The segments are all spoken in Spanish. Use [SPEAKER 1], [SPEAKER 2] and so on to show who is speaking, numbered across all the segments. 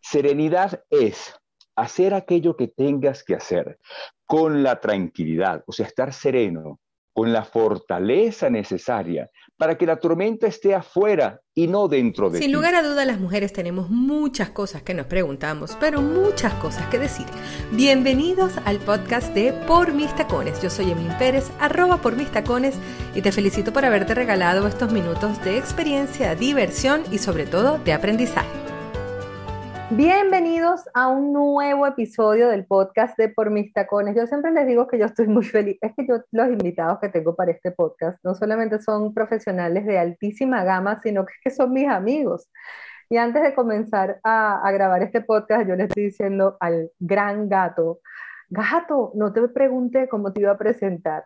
[SPEAKER 1] Serenidad es hacer aquello que tengas que hacer con la tranquilidad, o sea, estar sereno, con la fortaleza necesaria para que la tormenta esté afuera y no dentro de
[SPEAKER 2] Sin lugar a duda, las mujeres tenemos muchas cosas que nos preguntamos, pero muchas cosas que decir. Bienvenidos al podcast de Por Mis Tacones. Yo soy Emil Pérez, arroba por mis tacones, y te felicito por haberte regalado estos minutos de experiencia, diversión y sobre todo de aprendizaje. Bienvenidos a un nuevo episodio del podcast de Por mis tacones. Yo siempre les digo que yo estoy muy feliz. Es que yo los invitados que tengo para este podcast no solamente son profesionales de altísima gama, sino que son mis amigos. Y antes de comenzar a, grabar este podcast, yo le estoy diciendo al gran gato, gato, no te pregunté cómo te iba a presentar.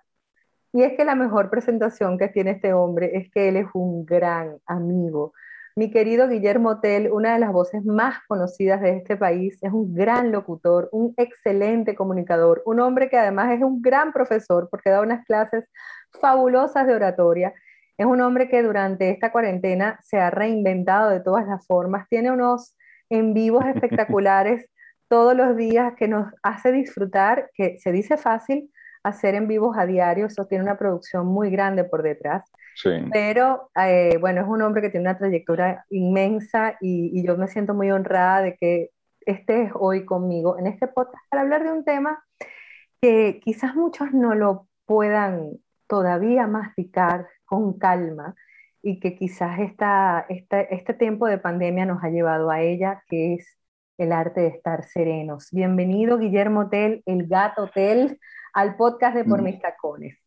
[SPEAKER 2] Y es que la mejor presentación que tiene este hombre es que él es un gran amigo mi querido Guillermo Tell, una de las voces más conocidas de este país, es un gran locutor, un excelente comunicador, un hombre que además es un gran profesor porque da unas clases fabulosas de oratoria. Es un hombre que durante esta cuarentena se ha reinventado de todas las formas, tiene unos en vivos espectaculares todos los días que nos hace disfrutar, que se dice fácil hacer en vivos a diario, eso tiene una producción muy grande por detrás. Pero eh, bueno, es un hombre que tiene una trayectoria inmensa y, yo me siento muy honrada de que estés hoy conmigo en este podcast para hablar de un tema que quizás muchos no lo puedan todavía masticar con calma y que quizás esta, este tiempo de pandemia nos ha llevado a ella, que es el arte de estar serenos. Bienvenido, Guillermo Tel, el gato Tel, al podcast de Por mm. mis tacones.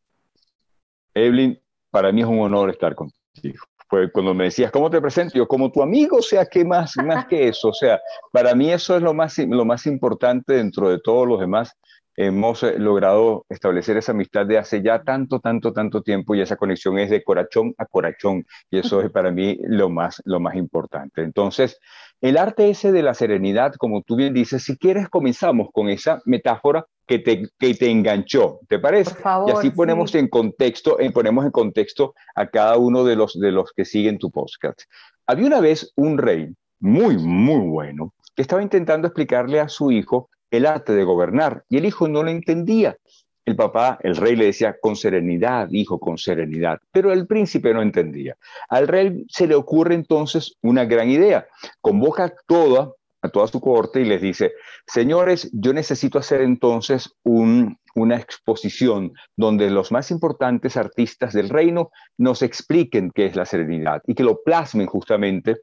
[SPEAKER 1] Evelyn, para mí es un honor estar contigo. Fue cuando me decías, ¿cómo te presento? Yo, como tu amigo, o sea, ¿qué más, más que eso? O sea, para mí eso es lo más, lo más importante dentro de todos los demás. Hemos eh, logrado establecer esa amistad de hace ya tanto, tanto, tanto tiempo y esa conexión es de corazón a corazón y eso es para mí lo más, lo más importante. Entonces, el arte ese de la serenidad, como tú bien dices, si quieres comenzamos con esa metáfora que te, que te enganchó, ¿te parece? y así ponemos en contexto, eh, ponemos en contexto a cada uno de los, de los que siguen tu podcast. Había una vez un rey muy, muy bueno que estaba intentando explicarle a su hijo el arte de gobernar y el hijo no lo entendía. El papá, el rey le decía, con serenidad, hijo, con serenidad, pero el príncipe no entendía. Al rey se le ocurre entonces una gran idea. Convoca a toda, a toda su corte y les dice, señores, yo necesito hacer entonces una exposición donde los más importantes artistas del reino nos expliquen qué es la serenidad y que lo plasmen justamente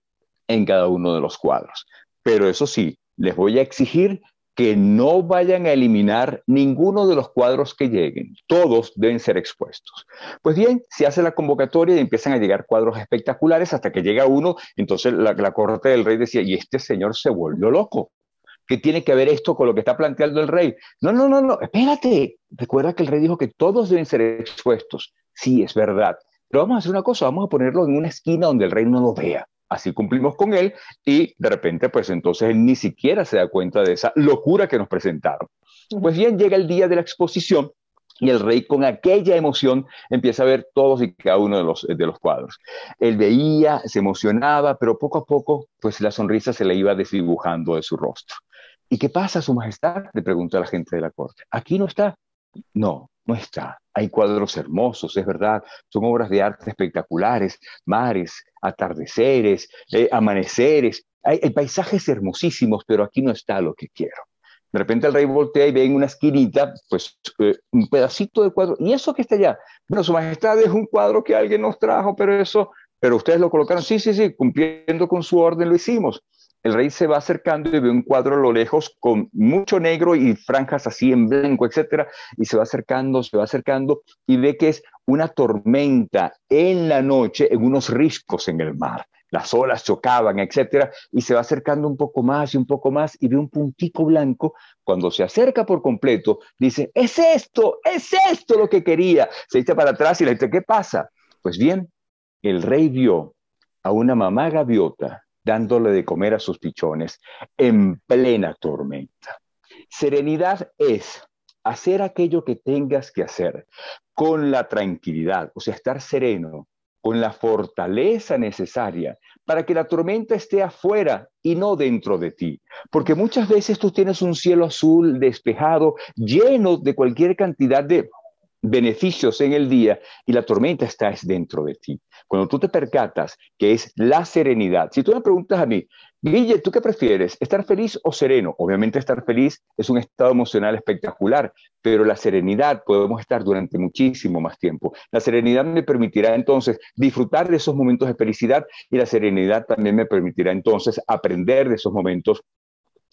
[SPEAKER 1] en cada uno de los cuadros. Pero eso sí, les voy a exigir que no vayan a eliminar ninguno de los cuadros que lleguen. Todos deben ser expuestos. Pues bien, se hace la convocatoria y empiezan a llegar cuadros espectaculares hasta que llega uno. Entonces la, corte del rey decía, y este señor se volvió loco. ¿Qué tiene que ver esto con lo que está planteando el rey? No, no, no, no, espérate. Recuerda que el rey dijo que todos deben ser expuestos. Sí, es verdad. Pero vamos a hacer una cosa, vamos a ponerlo en una esquina donde el rey no lo vea. Así cumplimos con él y de repente, pues entonces él ni siquiera se da cuenta de esa locura que nos presentaron. Pues bien, llega el día de la exposición y el rey con aquella emoción empieza a ver todos y cada uno de los, de los cuadros. Él veía, se emocionaba, pero poco a poco, pues la sonrisa se le iba desdibujando de su rostro. ¿Y qué pasa, Su Majestad? Le pregunta a la gente de la corte. Aquí no está. No, no está. Hay cuadros hermosos, es verdad, son obras de arte espectaculares, mares, atardeceres, eh, amaneceres. Hay, paisajes hermosísimos, pero aquí no está lo que quiero. De repente el rey voltea y ve en una esquinita, pues, eh, un pedacito de cuadro. ¿Y eso que está allá? Bueno, Su Majestad es un cuadro que alguien nos trajo, pero eso, pero ustedes lo colocaron. Sí, sí, sí, cumpliendo con su orden lo hicimos el rey se va acercando y ve un cuadro a lo lejos con mucho negro y franjas así en blanco, etcétera, y se va acercando, se va acercando y ve que es una tormenta en la noche en unos riscos en el mar. Las olas chocaban, etcétera, y se va acercando un poco más y un poco más y ve un puntico blanco. Cuando se acerca por completo, dice, es esto, es esto lo que quería. Se echa para atrás y le dice, ¿qué pasa? Pues bien, el rey vio a una mamá gaviota dándole de comer a sus pichones en plena tormenta. Serenidad es hacer aquello que tengas que hacer con la tranquilidad, o sea, estar sereno, con la fortaleza necesaria para que la tormenta esté afuera y no dentro de ti. Porque muchas veces tú tienes un cielo azul despejado, lleno de cualquier cantidad de beneficios en el día y la tormenta está dentro de ti. Cuando tú te percatas que es la serenidad, si tú me preguntas a mí, Guille, ¿tú qué prefieres? ¿Estar feliz o sereno? Obviamente estar feliz es un estado emocional espectacular, pero la serenidad podemos estar durante muchísimo más tiempo. La serenidad me permitirá entonces disfrutar de esos momentos de felicidad y la serenidad también me permitirá entonces aprender de esos momentos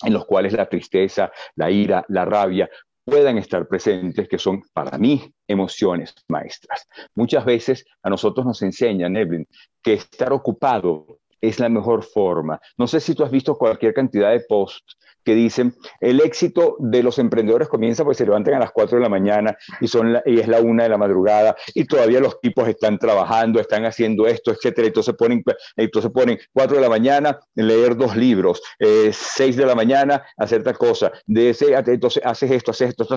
[SPEAKER 1] en los cuales la tristeza, la ira, la rabia puedan estar presentes, que son para mí emociones maestras. Muchas veces a nosotros nos enseñan, Evelyn, que estar ocupado es la mejor forma. No sé si tú has visto cualquier cantidad de posts que dicen, el éxito de los emprendedores comienza porque se levantan a las 4 de la mañana y, son y es la 1 de la madrugada y todavía los tipos están trabajando, están haciendo esto, etcétera. Entonces ponen, entonces ponen 4 de la mañana, leer dos libros, eh, 6 de la mañana, hacer tal cosa, de ese, entonces haces esto, haces esto,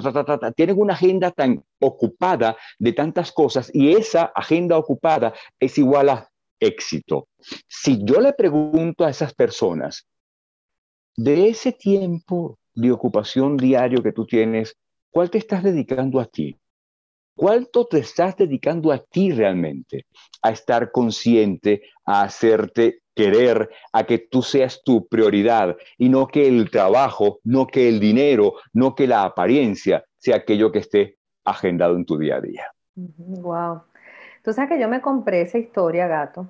[SPEAKER 1] tienen una agenda tan ocupada de tantas cosas y esa agenda ocupada es igual a éxito. Si yo le pregunto a esas personas, de ese tiempo de ocupación diario que tú tienes, ¿cuál te estás dedicando a ti? ¿Cuánto te estás dedicando a ti realmente? A estar consciente, a hacerte querer, a que tú seas tu prioridad y no que el trabajo, no que el dinero, no que la apariencia sea aquello que esté agendado en tu día a día.
[SPEAKER 2] Wow. Tú sabes que yo me compré esa historia, gato,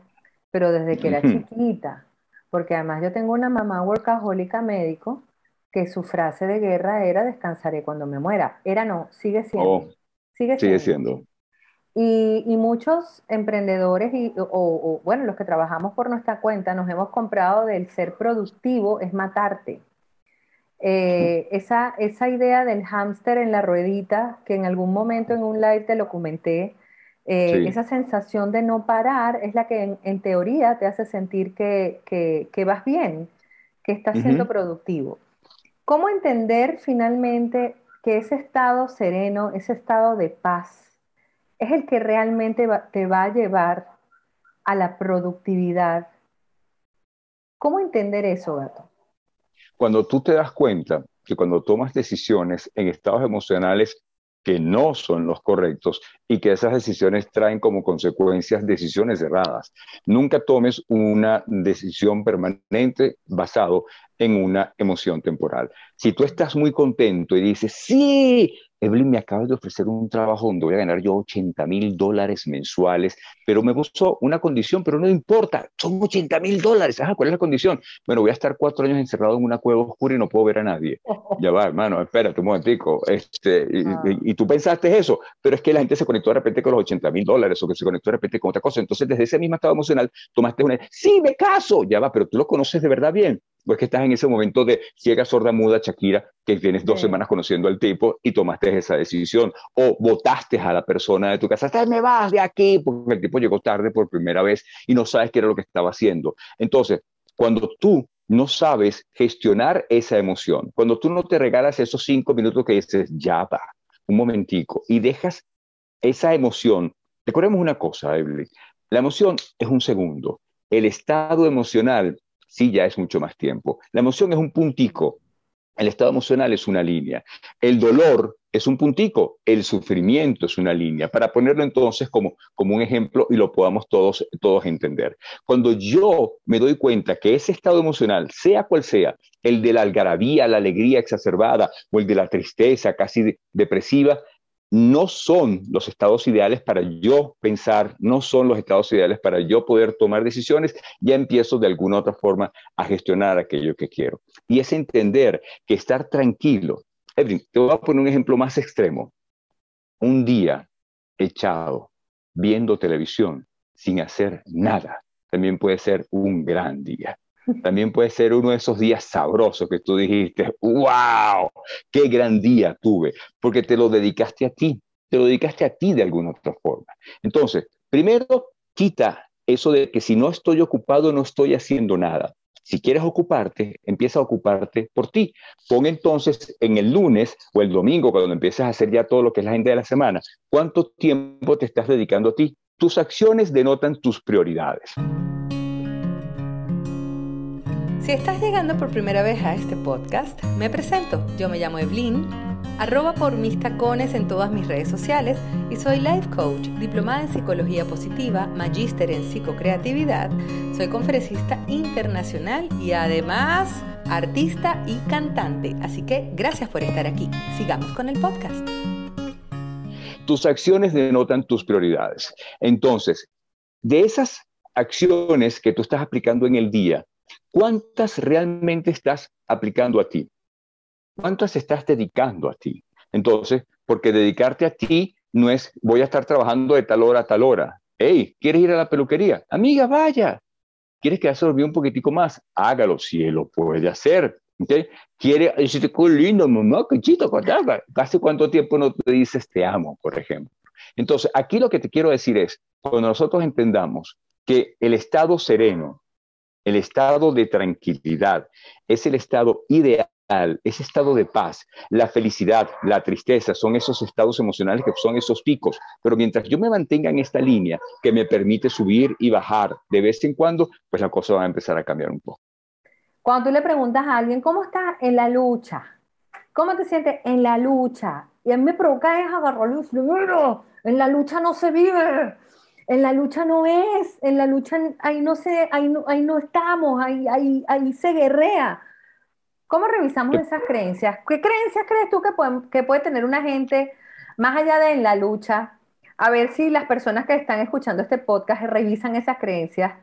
[SPEAKER 2] pero desde que era chiquita, porque además yo tengo una mamá workahólica médico que su frase de guerra era descansaré cuando me muera. Era no, sigue siendo.
[SPEAKER 1] Oh, sigue siendo.
[SPEAKER 2] Y, muchos emprendedores y, o, bueno, los que trabajamos por nuestra cuenta nos hemos comprado del ser productivo es matarte. Eh, esa, esa idea del hámster en la ruedita, que en algún momento en un live te lo comenté, eh, esa sensación de no parar es la que en, teoría te hace sentir que, vas bien, que estás siendo productivo. ¿Cómo entender finalmente que ese estado sereno, ese estado de paz, es el que realmente te va a llevar a la productividad? ¿Cómo entender eso, gato?
[SPEAKER 1] Cuando tú te das cuenta que cuando tomas decisiones en estados emocionales que no son los correctos y que esas decisiones traen como consecuencias decisiones erradas. Nunca tomes una decisión permanente basado en una emoción temporal. Si tú estás muy contento y dices, sí, Evelyn me acaba de ofrecer un trabajo donde voy a ganar yo 80 mil dólares mensuales, pero me puso una condición, pero no importa, son 80 mil dólares. ¿cuál es la condición? Bueno, voy a estar cuatro años encerrado en una cueva oscura y no puedo ver a nadie. ya va, hermano, espérate un momentico. Este, ah. y, tú pensaste eso, pero es que la gente se conectó de repente con los 80 mil dólares o que se conectó de repente con otra cosa. Entonces, desde ese mismo estado emocional, tomaste una, sí, me caso, ya va, pero tú lo conoces de verdad bien pues que estás en ese momento de ciega, sorda, muda, Shakira, que tienes dos semanas conociendo al tipo y tomaste esa decisión, o votaste a la persona de tu casa, me vas de aquí, porque el tipo llegó tarde por primera vez y no sabes qué era lo que estaba haciendo. Entonces, cuando tú no sabes gestionar esa emoción, cuando tú no te regalas esos cinco minutos que dices, ya va, un momentico, y dejas esa emoción, recordemos una cosa, Evelyn, la emoción es un segundo, el estado emocional sí ya es mucho más tiempo. La emoción es un puntico, el estado emocional es una línea, el dolor es un puntico, el sufrimiento es una línea, para ponerlo entonces como, como un ejemplo y lo podamos todos, todos entender. Cuando yo me doy cuenta que ese estado emocional, sea cual sea, el de la algarabía, la alegría exacerbada o el de la tristeza casi depresiva, no son los estados ideales para yo pensar, no son los estados ideales para yo poder tomar decisiones, ya empiezo de alguna otra forma a gestionar aquello que quiero. Y es entender que estar tranquilo. Te voy a poner un ejemplo más extremo. Un día echado viendo televisión sin hacer nada también puede ser un gran día. También puede ser uno de esos días sabrosos que tú dijiste, wow, qué gran día tuve, porque te lo dedicaste a ti, te lo dedicaste a ti de alguna otra forma. Entonces, primero, quita eso de que si no estoy ocupado, no estoy haciendo nada. Si quieres ocuparte, empieza a ocuparte por ti. Pon entonces en el lunes o el domingo, cuando empieces a hacer ya todo lo que es la agenda de la semana, cuánto tiempo te estás dedicando a ti. Tus acciones denotan tus prioridades.
[SPEAKER 2] Si estás llegando por primera vez a este podcast, me presento. Yo me llamo Evelyn, arroba por mis tacones en todas mis redes sociales y soy life coach, diplomada en psicología positiva, magíster en psicocreatividad, soy conferencista internacional y además artista y cantante. Así que gracias por estar aquí. Sigamos con el podcast.
[SPEAKER 1] Tus acciones denotan tus prioridades. Entonces, de esas acciones que tú estás aplicando en el día, ¿Cuántas realmente estás aplicando a ti? ¿Cuántas estás dedicando a ti? Entonces, porque dedicarte a ti no es voy a estar trabajando de tal hora a tal hora. Hey, ¿quieres ir a la peluquería? Amiga, vaya. ¿Quieres que se un poquitico más? Hágalo, si él lo puede hacer. ¿Okay? Quiere decirte, qué lindo, mamá, qué chito, ¿Hace cuánto tiempo no te dices te amo, por ejemplo? Entonces, aquí lo que te quiero decir es, cuando nosotros entendamos que el estado sereno, el estado de tranquilidad es el estado ideal, ese estado de paz. La felicidad, la tristeza son esos estados emocionales que son esos picos. Pero mientras yo me mantenga en esta línea que me permite subir y bajar de vez en cuando, pues la cosa va a empezar a cambiar un poco.
[SPEAKER 2] Cuando tú le preguntas a alguien, ¿cómo estás en la lucha? ¿Cómo te sientes en la lucha? Y a mí me provoca es agarrarle en la lucha no se vive. En la lucha no es, en la lucha ahí no, se, ahí no, ahí no estamos, ahí, ahí, ahí se guerrea. ¿Cómo revisamos esas creencias? ¿Qué creencias crees tú que puede, que puede tener una gente más allá de en la lucha? A ver si las personas que están escuchando este podcast revisan esas creencias.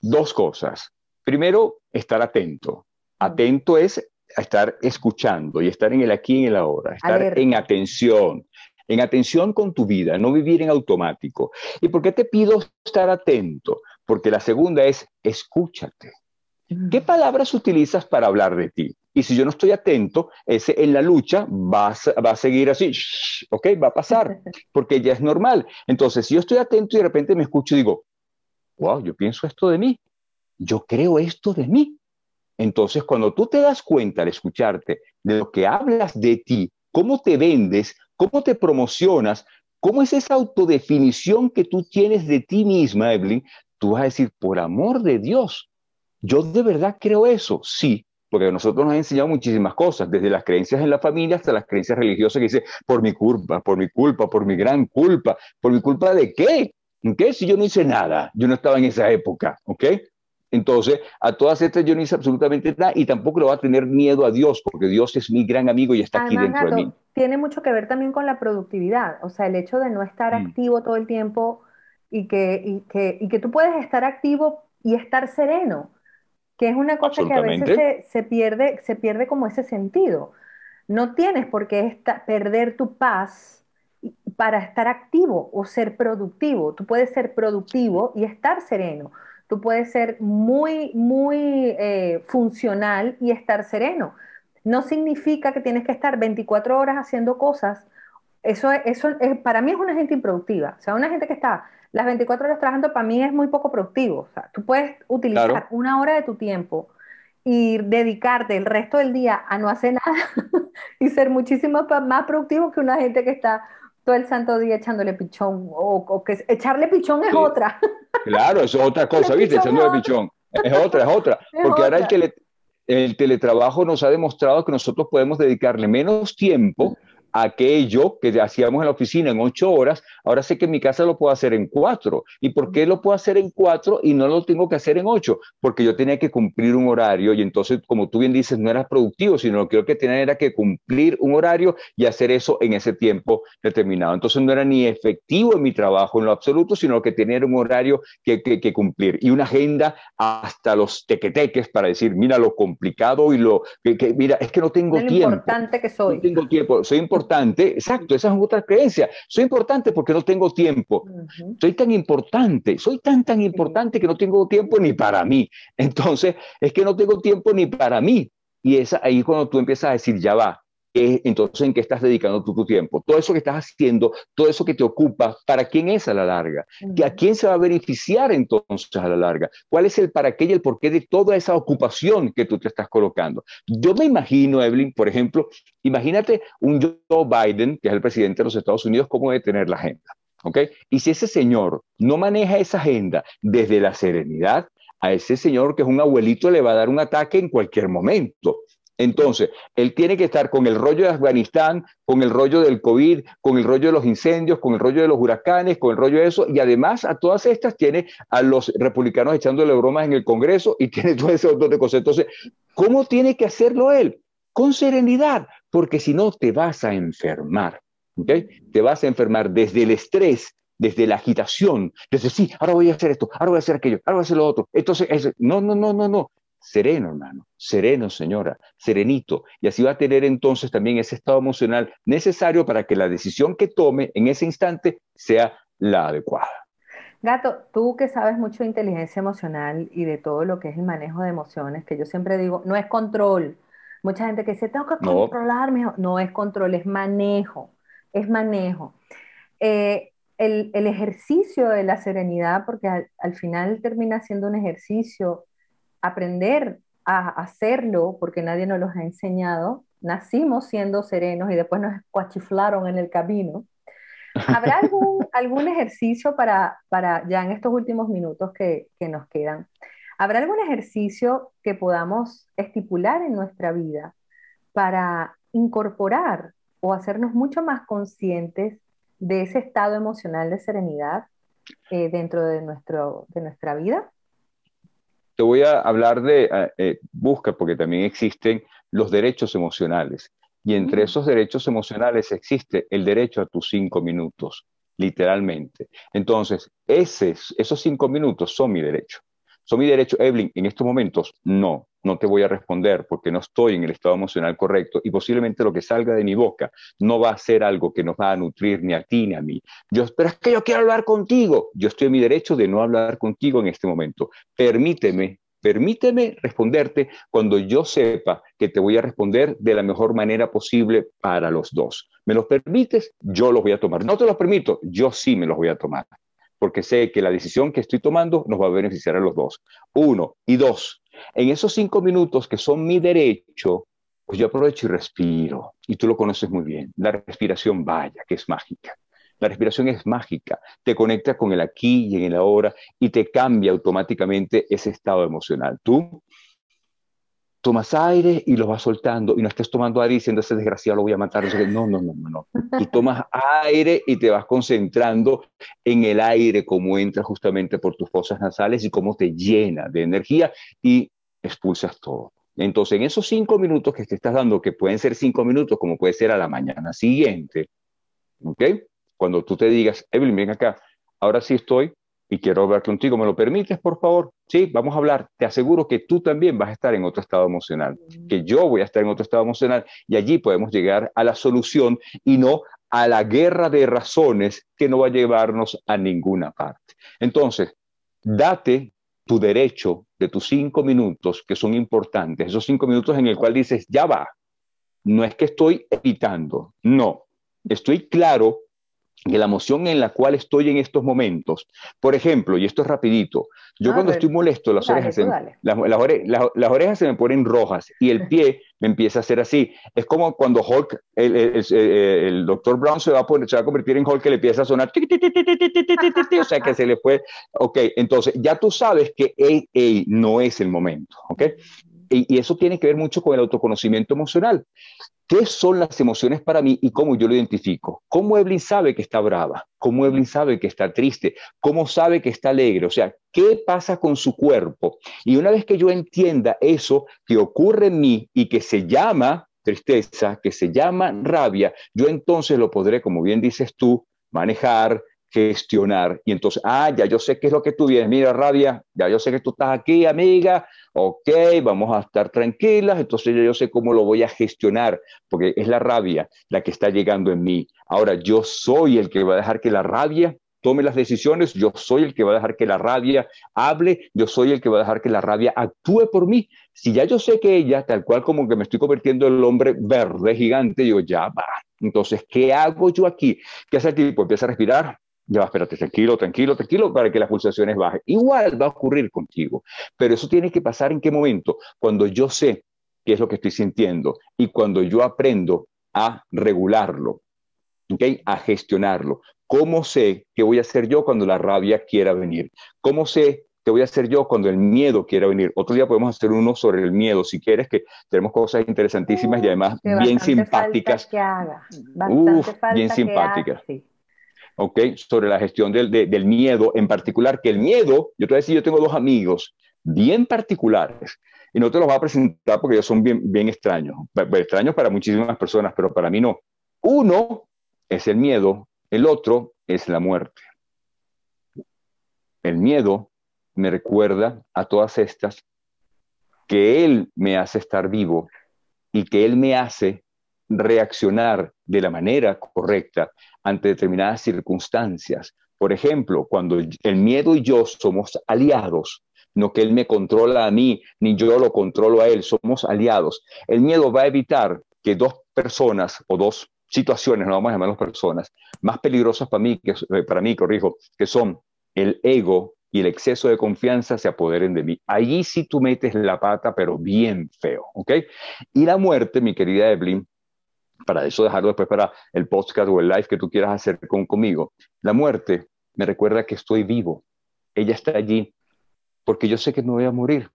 [SPEAKER 1] Dos cosas. Primero, estar atento. Atento es estar escuchando y estar en el aquí y en el ahora, estar en atención, en atención con tu vida, no vivir en automático. ¿Y por qué te pido estar atento? Porque la segunda es escúchate. ¿Qué palabras utilizas para hablar de ti? Y si yo no estoy atento, ese en la lucha va a, va a seguir así, ¿ok? Va a pasar, porque ya es normal. Entonces, si yo estoy atento y de repente me escucho y digo, wow, yo pienso esto de mí, yo creo esto de mí. Entonces, cuando tú te das cuenta al escucharte de lo que hablas de ti, cómo te vendes, ¿Cómo te promocionas? ¿Cómo es esa autodefinición que tú tienes de ti misma, Evelyn? Tú vas a decir, por amor de Dios, yo de verdad creo eso. Sí, porque nosotros nos han enseñado muchísimas cosas, desde las creencias en la familia hasta las creencias religiosas que dice, por mi culpa, por mi culpa, por mi gran culpa, por mi culpa de qué? ¿Qué? Si yo no hice nada, yo no estaba en esa época, ¿ok? Entonces, a todas estas yo no hice absolutamente nada y tampoco le voy a tener miedo a Dios, porque Dios es mi gran amigo y está aquí dentro de mí.
[SPEAKER 2] Tiene mucho que ver también con la productividad, o sea, el hecho de no estar mm. activo todo el tiempo y que, y, que, y que tú puedes estar activo y estar sereno, que es una cosa que a veces se, se, pierde, se pierde como ese sentido. No tienes por qué perder tu paz para estar activo o ser productivo. Tú puedes ser productivo y estar sereno Tú puedes ser muy, muy eh, funcional y estar sereno. No significa que tienes que estar 24 horas haciendo cosas. Eso, eso es, para mí es una gente improductiva. O sea, una gente que está las 24 horas trabajando, para mí es muy poco productivo. O sea, tú puedes utilizar una hora de tu tiempo y dedicarte el resto del día a no hacer nada y ser muchísimo más productivo que una gente que está todo el santo día echándole pichón, o, que echarle pichón es otra.
[SPEAKER 1] Claro, es otra cosa, ¿viste? Echándole pichón. Es otra, es otra. Porque ahora el, el teletrabajo nos ha demostrado que nosotros podemos dedicarle menos tiempo aquello que hacíamos en la oficina en ocho horas, ahora sé que en mi casa lo puedo hacer en cuatro. ¿Y por qué lo puedo hacer en cuatro y no lo tengo que hacer en ocho? Porque yo tenía que cumplir un horario y entonces, como tú bien dices, no era productivo, sino lo que yo que tenía era que cumplir un horario y hacer eso en ese tiempo determinado. Entonces no era ni efectivo en mi trabajo en lo absoluto, sino que tenía un horario que, que, cumplir y una agenda hasta los tequeteques para decir, mira lo complicado y lo que, mira, es que no tengo tiempo.
[SPEAKER 2] importante que soy.
[SPEAKER 1] No tengo tiempo, soy importante, exacto, esa es otra creencia. Soy importante porque no tengo tiempo. Soy tan importante, soy tan, tan importante que no tengo tiempo ni para mí. Entonces, es que no tengo tiempo ni para mí. Y es ahí cuando tú empiezas a decir, ya va, entonces en qué estás dedicando tú tu tiempo. Todo eso que estás haciendo, todo eso que te ocupa, ¿para quién es a la larga? ¿A quién se va a beneficiar entonces a la larga? ¿Cuál es el para qué y el por qué de toda esa ocupación que tú te estás colocando? Yo me imagino, Evelyn, por ejemplo, imagínate un Joe Biden, que es el presidente de los Estados Unidos, cómo debe tener la agenda. ¿ok? Y si ese señor no maneja esa agenda desde la serenidad, a ese señor que es un abuelito le va a dar un ataque en cualquier momento. Entonces, él tiene que estar con el rollo de Afganistán, con el rollo del COVID, con el rollo de los incendios, con el rollo de los huracanes, con el rollo de eso, y además a todas estas tiene a los republicanos echándole bromas en el Congreso y tiene todo ese montón de cosas. Entonces, ¿cómo tiene que hacerlo él? Con serenidad, porque si no te vas a enfermar. ¿okay? Te vas a enfermar desde el estrés, desde la agitación, desde sí, ahora voy a hacer esto, ahora voy a hacer aquello, ahora voy a hacer lo otro. Entonces, no, no, no, no, no sereno, hermano, sereno, señora, serenito. Y así va a tener entonces también ese estado emocional necesario para que la decisión que tome en ese instante sea la adecuada.
[SPEAKER 2] Gato, tú que sabes mucho de inteligencia emocional y de todo lo que es el manejo de emociones, que yo siempre digo, no es control. Mucha gente que dice, tengo que controlarme. No es control, es manejo, es manejo. Eh, el, ejercicio de la serenidad, porque al final termina siendo un ejercicio aprender a hacerlo porque nadie nos los ha enseñado. Nacimos siendo serenos y después nos cuachiflaron en el camino. ¿Habrá algún, algún ejercicio para, para, ya en estos últimos minutos que, que nos quedan, ¿habrá algún ejercicio que podamos estipular en nuestra vida para incorporar o hacernos mucho más conscientes de ese estado emocional de serenidad eh, dentro de, nuestro, de nuestra vida?
[SPEAKER 1] Te voy a hablar de, eh, eh, busca, porque también existen los derechos emocionales. Y entre mm. esos derechos emocionales existe el derecho a tus cinco minutos, literalmente. Entonces, esos cinco minutos son mi derecho. ¿Son mi derecho, Evelyn? En estos momentos, no, no te voy a responder porque no estoy en el estado emocional correcto y posiblemente lo que salga de mi boca no va a ser algo que nos va a nutrir ni a ti ni a mí. Yo, pero es que yo quiero hablar contigo. Yo estoy en mi derecho de no hablar contigo en este momento. Permíteme Permíteme responderte cuando yo sepa que te voy a responder de la mejor manera posible para los dos. ¿Me los permites? Yo los voy a tomar. No te los permito, yo sí me los voy a tomar porque sé que la decisión que estoy tomando nos va a beneficiar a los dos. Uno. Y dos, en esos cinco minutos que son mi derecho, pues yo aprovecho y respiro. Y tú lo conoces muy bien. La respiración, vaya, que es mágica. La respiración es mágica, te conecta con el aquí y en el ahora y te cambia automáticamente ese estado emocional. Tú tomas aire y lo vas soltando y no estés tomando aire diciendo ese desgraciado lo voy a matar. No, no, no, no, no. Tomas aire y te vas concentrando en el aire, cómo entra justamente por tus fosas nasales y cómo te llena de energía y expulsas todo. Entonces, en esos cinco minutos que te estás dando, que pueden ser cinco minutos, como puede ser a la mañana siguiente, ¿ok? Cuando tú te digas, Evelyn, ven acá, ahora sí estoy y quiero hablar contigo, ¿me lo permites, por favor? Sí, vamos a hablar. Te aseguro que tú también vas a estar en otro estado emocional, que yo voy a estar en otro estado emocional y allí podemos llegar a la solución y no a la guerra de razones que no va a llevarnos a ninguna parte. Entonces, date tu derecho de tus cinco minutos que son importantes, esos cinco minutos en el cual dices, ya va, no es que estoy evitando, no, estoy claro que la emoción en la cual estoy en estos momentos. Por ejemplo, y esto es rapidito, yo cuando estoy molesto, las, orejas se, las, orejas se me ponen rojas y el pie me empieza a hacer así. Es como cuando Hulk, el, el, doctor Brown se va, a poner, se va a convertir en Hulk que le empieza a sonar, o sea que se le fue, ok, entonces ya tú sabes que no es el momento, ok. Y, y eso tiene que ver mucho con el autoconocimiento emocional. ¿Qué son las emociones para mí y cómo yo lo identifico? ¿Cómo Evelyn sabe que está brava? ¿Cómo Evelyn sabe que está triste? ¿Cómo sabe que está alegre? O sea, ¿qué pasa con su cuerpo? Y una vez que yo entienda eso que ocurre en mí y que se llama tristeza, que se llama rabia, yo entonces lo podré, como bien dices tú, manejar, gestionar. Y entonces, ah, ya yo sé qué es lo que tú vienes. Mira, rabia, ya yo sé que tú estás aquí, amiga. Ok, vamos a estar tranquilas. Entonces ya yo sé cómo lo voy a gestionar, porque es la rabia la que está llegando en mí. Ahora, yo soy el que va a dejar que la rabia tome las decisiones, yo soy el que va a dejar que la rabia hable, yo soy el que va a dejar que la rabia actúe por mí. Si ya yo sé que ella, tal cual como que me estoy convirtiendo en el hombre verde gigante, digo, ya va. Entonces, ¿qué hago yo aquí? ¿Qué hace el tipo? Empieza a respirar, ya, espérate, tranquilo, tranquilo, tranquilo, para que las pulsaciones bajen. Igual va a ocurrir contigo, pero eso tiene que pasar en qué momento? Cuando yo sé qué es lo que estoy sintiendo y cuando yo aprendo a regularlo, ¿okay? a gestionarlo. ¿Cómo sé qué voy a hacer yo cuando la rabia quiera venir? ¿Cómo sé ¿Qué voy a hacer yo cuando el miedo quiera venir? Otro día podemos hacer uno sobre el miedo, si quieres, que tenemos cosas interesantísimas y además bien simpáticas.
[SPEAKER 2] Que haga.
[SPEAKER 1] Uf, bien simpáticas. ¿Ok? Sobre la gestión del, miedo en particular, que el miedo, yo te voy a decir, yo tengo dos amigos bien particulares y no te los voy a presentar porque ellos son bien, bien extraños, extraños para muchísimas personas, pero para mí no. Uno es el miedo, el otro es la muerte. El miedo me recuerda a todas estas que Él me hace estar vivo y que Él me hace reaccionar de la manera correcta ante determinadas circunstancias. Por ejemplo, cuando el miedo y yo somos aliados, no que Él me controla a mí, ni yo lo controlo a Él, somos aliados. El miedo va a evitar que dos personas o dos situaciones, no vamos a llamarlas personas, más peligrosas para mí, que, eh, para mí, corrijo, que son el ego y el exceso de confianza se apoderen de mí. Allí sí tú metes la pata, pero bien feo, ¿ok? Y la muerte, mi querida Evelyn, para eso dejarlo después para el podcast o el live que tú quieras hacer con, conmigo, la muerte me recuerda que estoy vivo. Ella está allí porque yo sé que me voy a morir.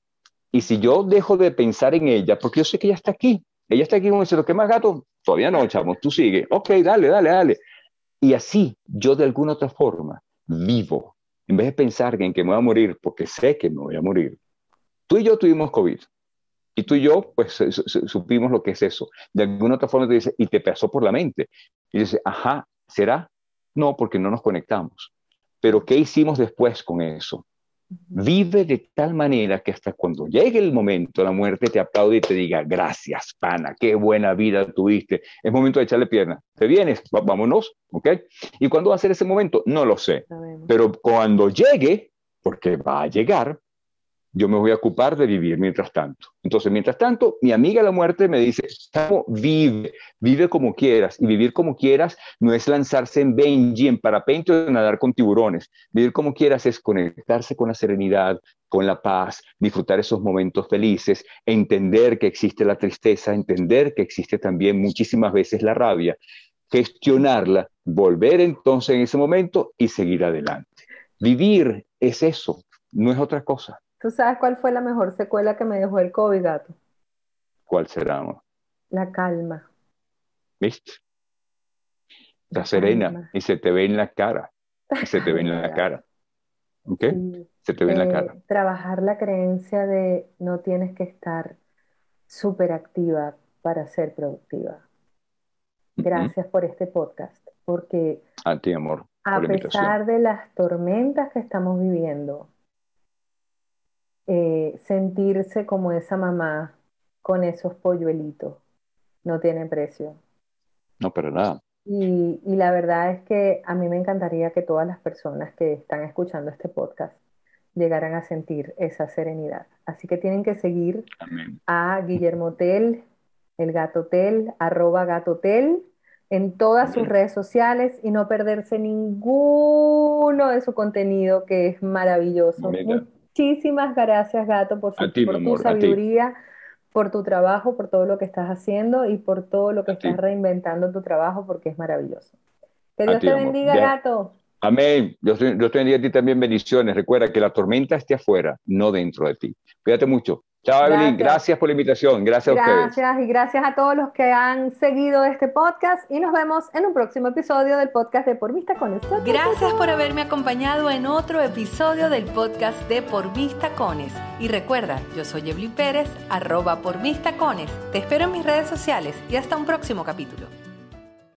[SPEAKER 1] Y si yo dejo de pensar en ella, porque yo sé que ella está aquí, ella está aquí como diciendo, ¿qué más gato? Todavía no, chamo, tú sigue. Ok, dale, dale, dale. Y así yo de alguna otra forma vivo, en vez de pensar en que me voy a morir, porque sé que me voy a morir. Tú y yo tuvimos COVID. Y tú y yo, pues, supimos lo que es eso. De alguna otra forma te dice, y te pasó por la mente. Y dice, ajá, ¿será? No, porque no nos conectamos. Pero ¿qué hicimos después con eso? Vive de tal manera que hasta cuando llegue el momento, la muerte te aplaude y te diga, gracias, pana, qué buena vida tuviste. Es momento de echarle pierna. ¿Te vienes? vámonos, ¿ok? ¿Y cuándo va a ser ese momento? No lo sé. Pero cuando llegue, porque va a llegar, yo me voy a ocupar de vivir mientras tanto. Entonces, mientras tanto, mi amiga la muerte me dice, vive, vive como quieras. Y vivir como quieras no es lanzarse en Benji, en parapente o nadar con tiburones. Vivir como quieras es conectarse con la serenidad, con la paz, disfrutar esos momentos felices, entender que existe la tristeza, entender que existe también muchísimas veces la rabia, gestionarla, volver entonces en ese momento y seguir adelante. Vivir es eso, no es otra cosa.
[SPEAKER 2] ¿Tú sabes cuál fue la mejor secuela que me dejó el COVID, gato?
[SPEAKER 1] ¿Cuál será?
[SPEAKER 2] La calma.
[SPEAKER 1] ¿Viste? La, serena y se te ve en la cara. Y se te ve en la cara. ¿Ok? Se te ve en la cara.
[SPEAKER 2] Eh, trabajar la creencia de no tienes que estar súper activa para ser productiva. Gracias por este podcast, porque
[SPEAKER 1] a ti, amor,
[SPEAKER 2] a pesar de las tormentas que estamos viviendo, eh, sentirse como esa mamá con esos polluelitos no tiene precio.
[SPEAKER 1] No, pero nada.
[SPEAKER 2] Y, la verdad es que a mí me encantaría que todas las personas que están escuchando este podcast llegaran a sentir esa serenidad. Así que tienen que seguir a Guillermo Tel, el Gato Tel, arroba Gato Tel, en todas sus redes sociales y no perderse ninguno de su contenido que es maravilloso muchísimas gracias, Gato, por, tu sabiduría, por tu trabajo, por todo lo que estás haciendo y por todo lo que estás reinventando tu trabajo, porque es maravilloso. Que Dios te bendiga, Gato.
[SPEAKER 1] Amén. Dios, Dios te bendiga a ti también bendiciones. Recuerda que la tormenta esté afuera, no dentro de ti. Cuídate mucho. Chao, Evelyn. Gracias por la invitación. Gracias,
[SPEAKER 2] a ustedes. Gracias y gracias a todos los que han seguido este podcast y nos vemos en un próximo episodio del podcast de Por Vista Cones.
[SPEAKER 3] Gracias por haberme acompañado en otro episodio del podcast de Por Vista Cones. Y recuerda, yo soy Evelyn Pérez, arroba por Vista Cones. Te espero en mis redes sociales y hasta un próximo capítulo.